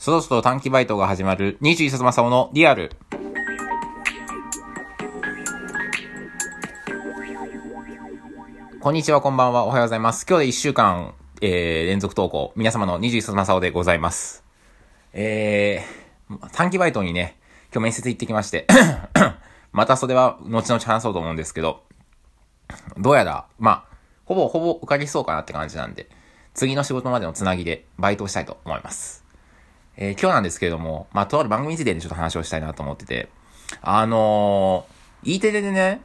そろそろ短期バイトが始まる21冊正雄のリアル。こんにちは、こんばんは、おはようございます。今日で1週間、えー、連続投稿、皆様の21冊正雄でございます。えー、短期バイトにね、今日面接行ってきまして、またそれは後々話そうと思うんですけど、どうやら、まあ、ほぼほぼ受かりそうかなって感じなんで、次の仕事までのつなぎでバイトをしたいと思います。えー今日なんですけれども、まあ、とある番組についてでちょっと話をしたいなと思ってて、あのー、E テレでね、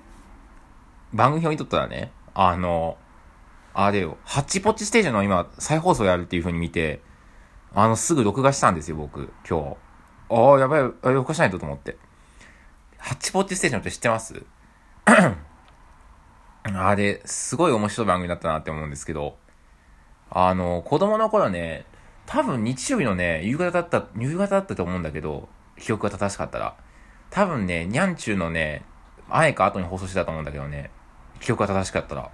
番組表見とったらね、あのー、あれよ、ハッチポッチステージの今、再放送やるっていう風に見て、あの、すぐ録画したんですよ、僕、今日。ああ、やばい、録画しないとと思って。ハッチポッチステージのって知ってます？あれ、すごい面白い番組だったなって思うんですけど、あの、子供の頃ね、多分日曜日のね、夕方だった、夕方だったと思うんだけど、記憶が正しかったら。多分ね、にゃんちゅうのね、前か後に放送してたと思うんだけどね、記憶が正しかったら。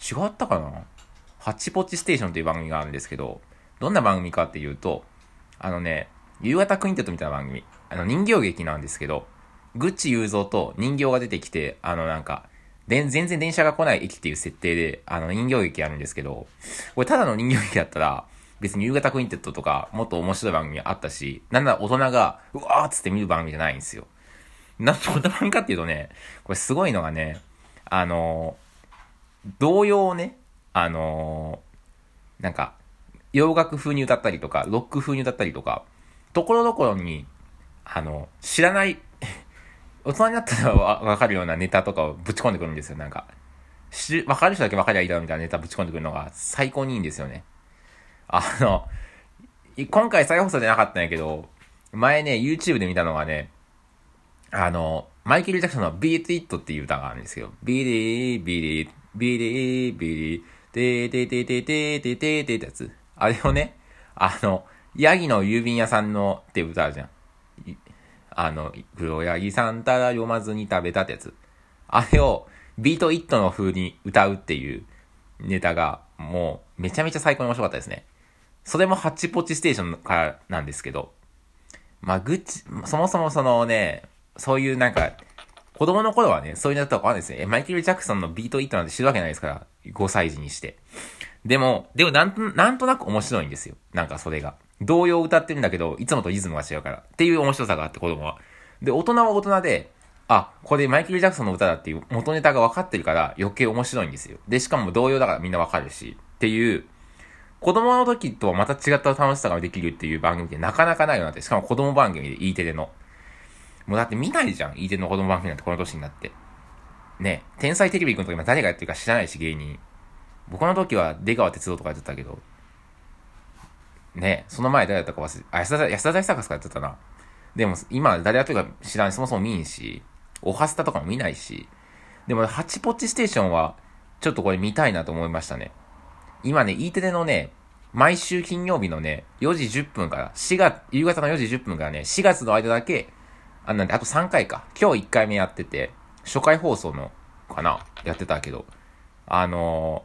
違ったかな？ハッチポッチステーションっていう番組があるんですけど、どんな番組かっていうと、あのね、夕方クインテットみたいな番組。あの人形劇なんですけど、グッチ雄三と人形が出てきて、あのなんか、で全然電車が来ない駅っていう設定で、あの人形劇やるんですけど、これただの人形劇だったら、別に夕方クインテットとか、もっと面白い番組あったし、なんなら大人が、うわーっつって見る番組じゃないんですよ。なんでこんな番かっていうとね、これすごいのがね、あの、童謡をね、あの、なんか、洋楽風に歌ったりとか、ロック風に歌ったりとか、ところどころに、あの、知らない、大人になったらわかるようなネタとかをぶち込んでくるんですよ、なんか。知る、わかる人だけわかりゃいいだろみたいなネタぶち込んでくるのが最高にいいんですよね。あの、今回再放送じゃなかったんやけど、前ね、YouTube で見たのがね、あの、マイケル・ジャクソンの Beat It っていう歌があるんですけど、 Beat it、beat it、beat it、beat it、てーてーてーてーてーてーてーてーってやつ。あれをね、あの、ヤギの郵便屋さんのっていう歌あるじゃん。あの、黒ヤギさんたら読まずに食べたってやつ。あれを、ビート・イットの風に歌うっていうネタが、もう、めちゃめちゃ最高に面白かったですね。それもハッチポッチステーションからなんですけど、まあ、グッチ、そもそもそのね、そういうなんか、子供の頃はね、そういうのだったらわかんないですね。マイケル・ジャクソンのビート・イットなんて知るわけないですから、5歳児にして。でも、でもなんと、なんとなく面白いんですよ。なんかそれが。童謡を歌ってるんだけど、いつもとリズムが違うから。っていう面白さがあって、子供は。で、大人は大人で、あ、これマイケル・ジャクソンの歌だっていう元ネタが分かってるから余計面白いんですよ。で、しかも童謡だからみんな分かるし。っていう、子供の時とはまた違った楽しさができるっていう番組ってなかなかないよなって。しかも子供番組で E テレの。もうだって見ないじゃん。E テレの子供番組なんてこの年になって。ね天才テレビくんとか今誰がやってるか知らないし、芸人。僕の時は出川哲郎とかやってたけど。ねその前誰だったか忘れ、あ、安田、安田大サーカスかやってたな。でも今誰やってるか知らない、そもそも見んし、オハスタとかも見ないし。でも、ハチポッチステーションは、ちょっとこれ見たいなと思いましたね。今ね、E テレのね、毎週金曜日のね、4時10分から、4月、夕方の4時10分からね、4月の間だけ、あ、なんで、あと3回か。今日1回目やってて、初回放送の、かなやってたけど、あの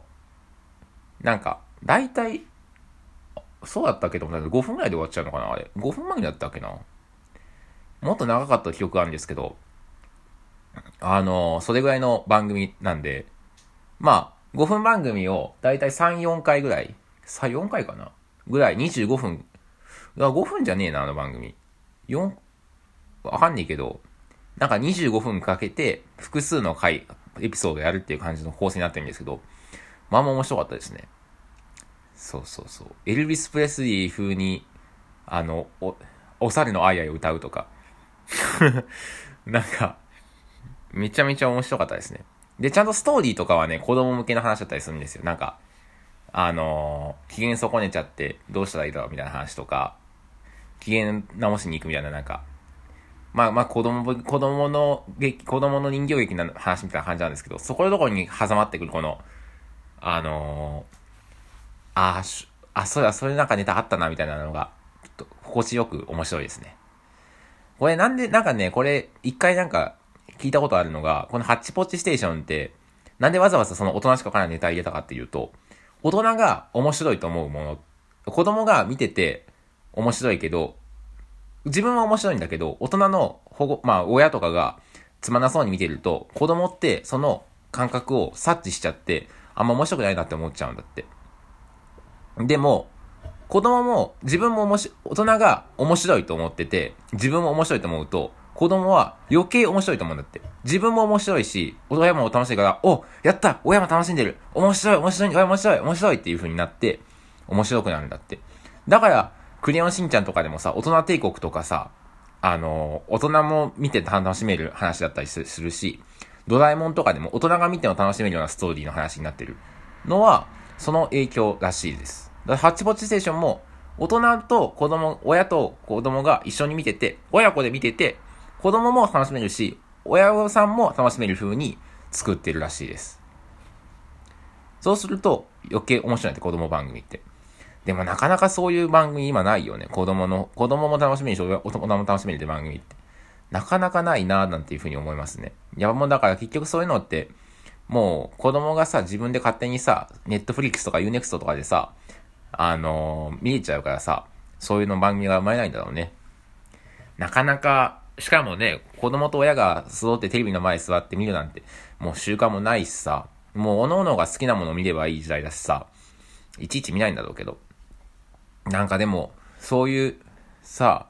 ー、なんか、だいたい、そうだったけど、5分ぐらいで終わっちゃうのかなあれ。5分前だったっけなもっと長かった記憶があるんですけど、あのー、それぐらいの番組なんで、まあ、5分番組をだいたい3、4回ぐらい、さ、4回かな？ぐらい、25分。あ5分じゃねえな、あの番組。4、わかんねえけど、なんか25分かけて、複数の回、エピソードやるっていう感じの構成になってるんですけど、まあまあ面白かったですね。そうそうそう。エルビス・プレスリー風に、あの、お、お猿のアイアイを歌うとか。なんか、めちゃめちゃ面白かったですね。で、ちゃんとストーリーとかはね、子供向けの話だったりするんですよ。なんか、あのー、機嫌損ねちゃってどうしたらいいだろうみたいな話とか、機嫌直しに行くみたいななんか、まあまあ子供、子供の劇、子供の人形劇の話みたいな感じなんですけど、そこのとこに挟まってくるこの、あのー、あーしあ、そうだ、そういうなんかネタあったなみたいなのが、ちょっと心地よく面白いですね。これなんで、なんかね、これ、一回なんか、聞いたことあるのが、このハッチポッチステーションって、なんでわざわざその大人しかわからないネタ入れたかっていうと、大人が面白いと思うもの、子供が見てて面白いけど、自分は面白いんだけど、大人の保護、まあ親とかがつまなそうに見てると、子供ってその感覚を察知しちゃって、あんま面白くないなって思っちゃうんだって。でも、子供も、自分も面白い、大人が面白いと思ってて、自分も面白いと思うと、子供は余計面白いと思うんだって。自分も面白いし、親も楽しいから、おやった親も楽しんでる面白い面白い面白い面白いっていう風になって、面白くなるんだって。だから、クレヨンしんちゃんとかでもさ、大人帝国とかさ、あの、大人も見て楽しめる話だったりするし、ドラえもんとかでも大人が見ても楽しめるようなストーリーの話になってるのは、その影響らしいです。だハッチポッチステーションも、大人と子供、親と子供が一緒に見てて、親子で見てて、子供も楽しめるし、親御さんも楽しめる風に作ってるらしいです。そうすると余計面白いって子供番組って。でもなかなかそういう番組今ないよね。子供の、子供も楽しめるし、大人も楽しめるって番組って。なかなかないなぁなんていうふうに思いますね。いやもうだから結局そういうのって、もう子供がさ、自分で勝手にさ、ネットフリックスとかユーネクストとかでさ、あのー、見れちゃうからさ、そういうの番組が生まれないんだろうね。なかなかしかもね、子供と親が揃ってテレビの前に座って見るなんて、もう習慣もないしさ、もう各々が好きなものを見ればいい時代だしさ、いちいち見ないんだろうけど。なんかでも、そういうさ、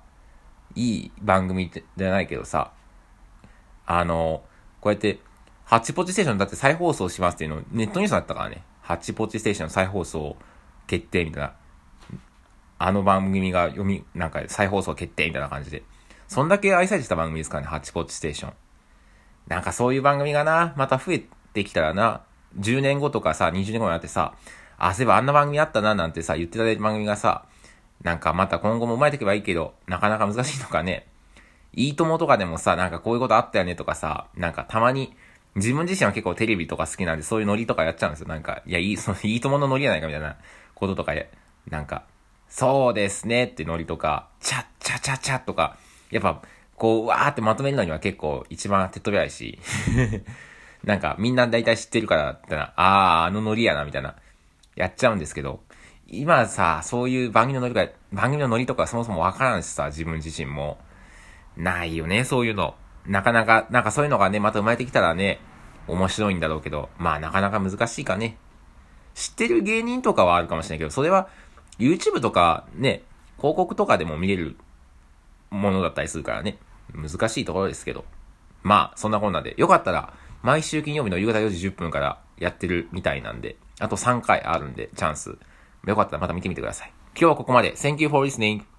いい番組じゃないけどさ、あの、こうやって、ハッチポチステーションだって再放送しますっていうの、ネットニュースだったからね。ハッチポチステーション再放送決定みたいな。あの番組が読み、なんか再放送決定みたいな感じで。そんだけ愛されてた番組ですからね、ハッチポッチステーション。なんかそういう番組がな、また増えてきたらな、10年後とかさ、20年後になってさ、あ、そういえばあんな番組あったな、なんてさ、言ってた番組がさ、なんかまた今後も生まれていけばいいけど、なかなか難しいのかね。いいともとかでもさ、なんかこういうことあったよねとかさ、なんかたまに、自分自身は結構テレビとか好きなんで、そういうノリとかやっちゃうんですよ。なんか、いや、いい、その、いいとものノリやないかみたいなこととかで、なんか、そうですねってノリとか、チャッチャチャチャとか、やっぱ、こう、わーってまとめるのには結構一番手っ取り早いし、なんかみんな大体知ってるから、ってな、あー、あのノリやな、みたいな、やっちゃうんですけど、今さ、そういう番組のノリが、番組のノリとかそもそもわからんしさ、自分自身も。ないよね、そういうの。なかなか、なんかそういうのがね、また生まれてきたらね、面白いんだろうけど、まあなかなか難しいかね。知ってる芸人とかはあるかもしれないけど、それは YouTube とかね、広告とかでも見れるものだったりするからね、難しいところですけど。まあ、そんなこんなで、よかったら、毎週金曜日の夕方4時10分からやってるみたいなんで、あと3回あるんで、チャンス。よかったらまた見てみてください。今日はここまで。Thank you for listening.